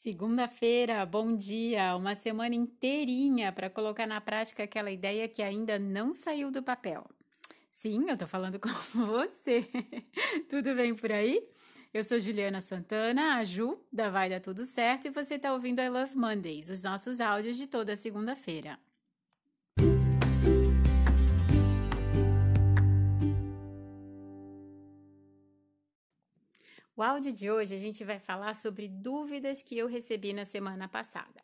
Segunda-feira, bom dia, uma semana inteirinha para colocar na prática aquela ideia que ainda não saiu do papel. Sim, eu tô falando com você. Tudo bem por aí? Eu sou Juliana Santana, a Ju, da Vai Dar Tudo Certo, e você está ouvindo I Love Mondays, os nossos áudios de toda segunda-feira. O áudio de hoje a gente vai falar sobre dúvidas que eu recebi na semana passada.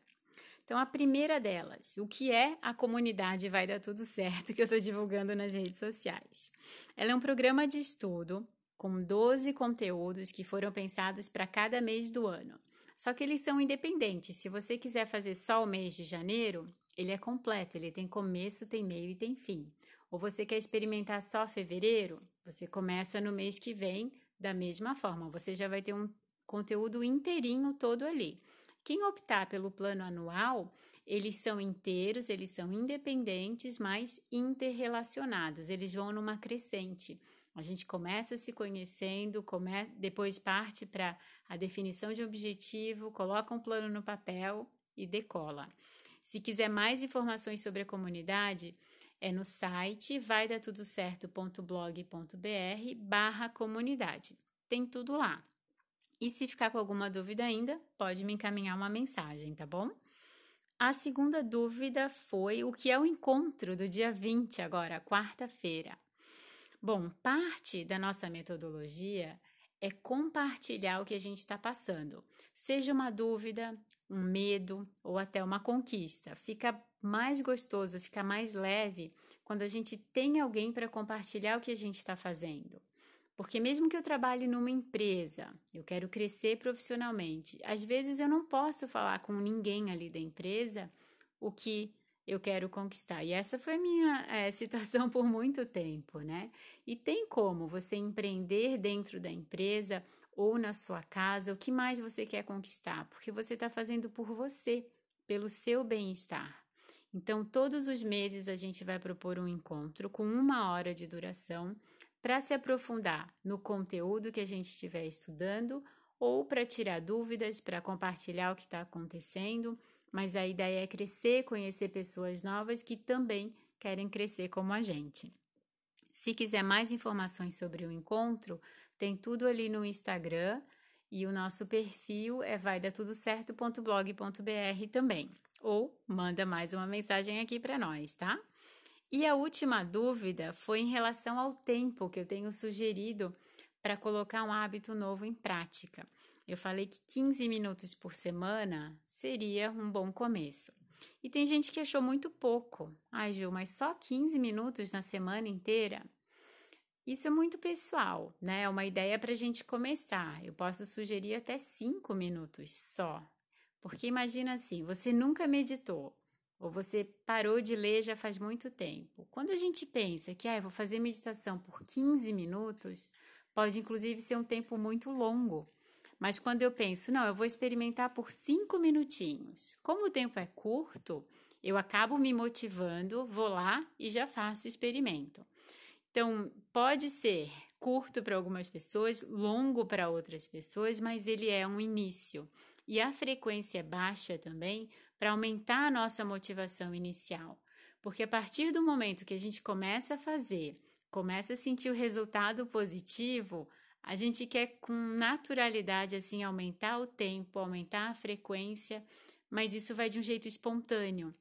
Então, a primeira delas, o que é a comunidade Vai Dar Tudo Certo, que eu estou divulgando nas redes sociais? Ela é um programa de estudo com 12 conteúdos que foram pensados para cada mês do ano. Só que eles são independentes. Se você quiser fazer só o mês de janeiro, ele é completo, ele tem começo, tem meio e tem fim. Ou você quer experimentar só fevereiro, você começa no mês que vem da mesma forma, você já vai ter um conteúdo inteirinho todo ali. Quem optar pelo plano anual, eles são inteiros, eles são independentes, mas interrelacionados, eles vão numa crescente. A gente começa se conhecendo, come... depois parte para a definição de objetivo, coloca um plano no papel e decola. Se quiser mais informações sobre a comunidade, é no site vaidatudocerto.blog.br barra comunidade. Tem tudo lá. E se ficar com alguma dúvida ainda, pode me encaminhar uma mensagem, tá bom? A segunda dúvida foi o que é o encontro do dia 20, agora, quarta-feira. Bom, parte da nossa metodologia é compartilhar o que a gente está passando, seja uma dúvida, um medo ou até uma conquista. Fica mais gostoso, fica mais leve quando a gente tem alguém para compartilhar o que a gente está fazendo. Porque mesmo que eu trabalhe numa empresa, eu quero crescer profissionalmente, às vezes eu não posso falar com ninguém ali da empresa o que eu quero conquistar. E essa foi a minha é, situação por muito tempo, né? E tem como você empreender dentro da empresa ou na sua casa, o que mais você quer conquistar? Porque você está fazendo por você, pelo seu bem-estar. Então, todos os meses a gente vai propor um encontro com uma hora de duração para se aprofundar no conteúdo que a gente estiver estudando ou para tirar dúvidas, para compartilhar o que está acontecendo. Mas a ideia é crescer, conhecer pessoas novas que também querem crescer como a gente. Se quiser mais informações sobre o encontro, tem tudo ali no Instagram e o nosso perfil é vaidattudocerto.blog.br também ou manda mais uma mensagem aqui para nós, tá? E a última dúvida foi em relação ao tempo que eu tenho sugerido para colocar um hábito novo em prática. Eu falei que 15 minutos por semana seria um bom começo. E tem gente que achou muito pouco. Ai, Gil, mas só 15 minutos na semana inteira? Isso é muito pessoal, né? É uma ideia para a gente começar. Eu posso sugerir até 5 minutos só, porque imagina assim, você nunca meditou, ou você parou de ler já faz muito tempo. Quando a gente pensa que ah, vou fazer meditação por 15 minutos, pode inclusive ser um tempo muito longo. Mas quando eu penso, não, eu vou experimentar por 5 minutinhos. Como o tempo é curto, eu acabo me motivando, vou lá e já faço o experimento. Então, pode ser curto para algumas pessoas, longo para outras pessoas, mas ele é um início e a frequência baixa também para aumentar a nossa motivação inicial. Porque a partir do momento que a gente começa a fazer, começa a sentir o resultado positivo, a gente quer com naturalidade assim aumentar o tempo, aumentar a frequência, mas isso vai de um jeito espontâneo.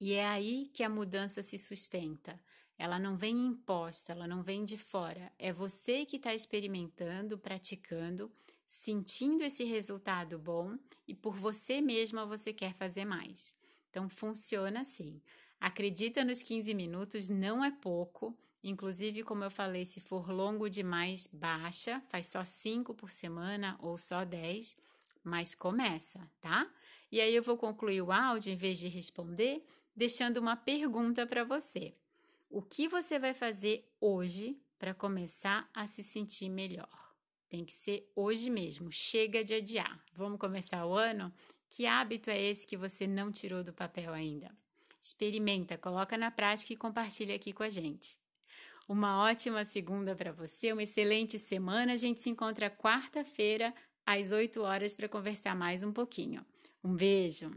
E é aí que a mudança se sustenta. Ela não vem imposta, ela não vem de fora. É você que está experimentando, praticando sentindo esse resultado bom e por você mesma você quer fazer mais. Então funciona assim. Acredita nos 15 minutos, não é pouco. Inclusive, como eu falei, se for longo demais, baixa, faz só 5 por semana ou só 10, mas começa, tá? E aí eu vou concluir o áudio em vez de responder, deixando uma pergunta para você. O que você vai fazer hoje para começar a se sentir melhor? Tem que ser hoje mesmo. Chega de adiar. Vamos começar o ano? Que hábito é esse que você não tirou do papel ainda? Experimenta, coloca na prática e compartilha aqui com a gente. Uma ótima segunda para você, uma excelente semana. A gente se encontra quarta-feira às 8 horas para conversar mais um pouquinho. Um beijo!